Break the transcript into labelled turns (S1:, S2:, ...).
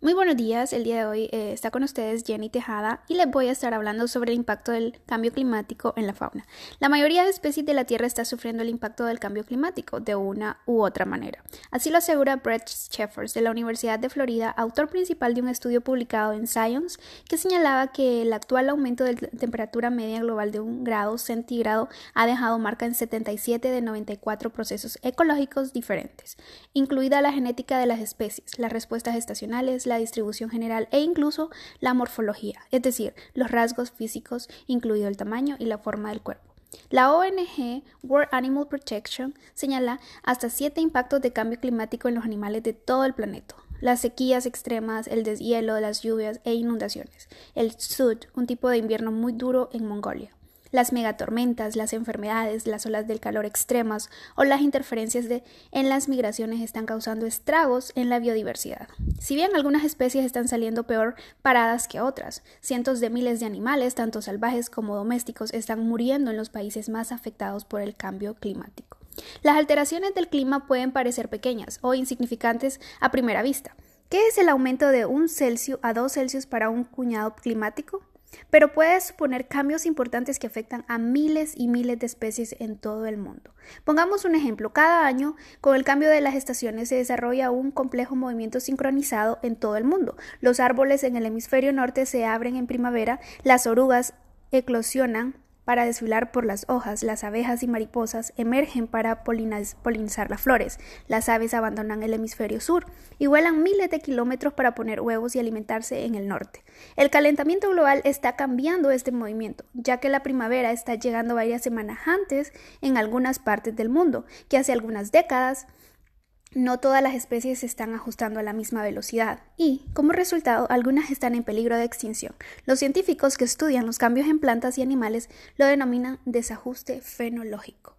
S1: Muy buenos días, el día de hoy eh, está con ustedes Jenny Tejada y les voy a estar hablando sobre el impacto del cambio climático en la fauna. La mayoría de especies de la Tierra está sufriendo el impacto del cambio climático de una u otra manera. Así lo asegura Brett Sheffers de la Universidad de Florida, autor principal de un estudio publicado en Science que señalaba que el actual aumento de temperatura media global de un grado centígrado ha dejado marca en 77 de 94 procesos ecológicos diferentes, incluida la genética de las especies, las respuestas estacionales, la distribución general e incluso la morfología, es decir, los rasgos físicos, incluido el tamaño y la forma del cuerpo. La ONG World Animal Protection señala hasta siete impactos de cambio climático en los animales de todo el planeta. Las sequías extremas, el deshielo, las lluvias e inundaciones. El Sud, un tipo de invierno muy duro en Mongolia las megatormentas, las enfermedades, las olas del calor extremas o las interferencias en las migraciones están causando estragos en la biodiversidad. Si bien algunas especies están saliendo peor paradas que otras, cientos de miles de animales, tanto salvajes como domésticos, están muriendo en los países más afectados por el cambio climático. Las alteraciones del clima pueden parecer pequeñas o insignificantes a primera vista. ¿Qué es el aumento de un Celsius a 2 Celsius para un cuñado climático? Pero puede suponer cambios importantes que afectan a miles y miles de especies en todo el mundo. Pongamos un ejemplo, cada año con el cambio de las estaciones se desarrolla un complejo movimiento sincronizado en todo el mundo. Los árboles en el hemisferio norte se abren en primavera, las orugas eclosionan para desfilar por las hojas, las abejas y mariposas emergen para polinizar las flores, las aves abandonan el hemisferio sur y vuelan miles de kilómetros para poner huevos y alimentarse en el norte. El calentamiento global está cambiando este movimiento, ya que la primavera está llegando varias semanas antes en algunas partes del mundo, que hace algunas décadas no todas las especies se están ajustando a la misma velocidad y, como resultado, algunas están en peligro de extinción. Los científicos que estudian los cambios en plantas y animales lo denominan desajuste fenológico.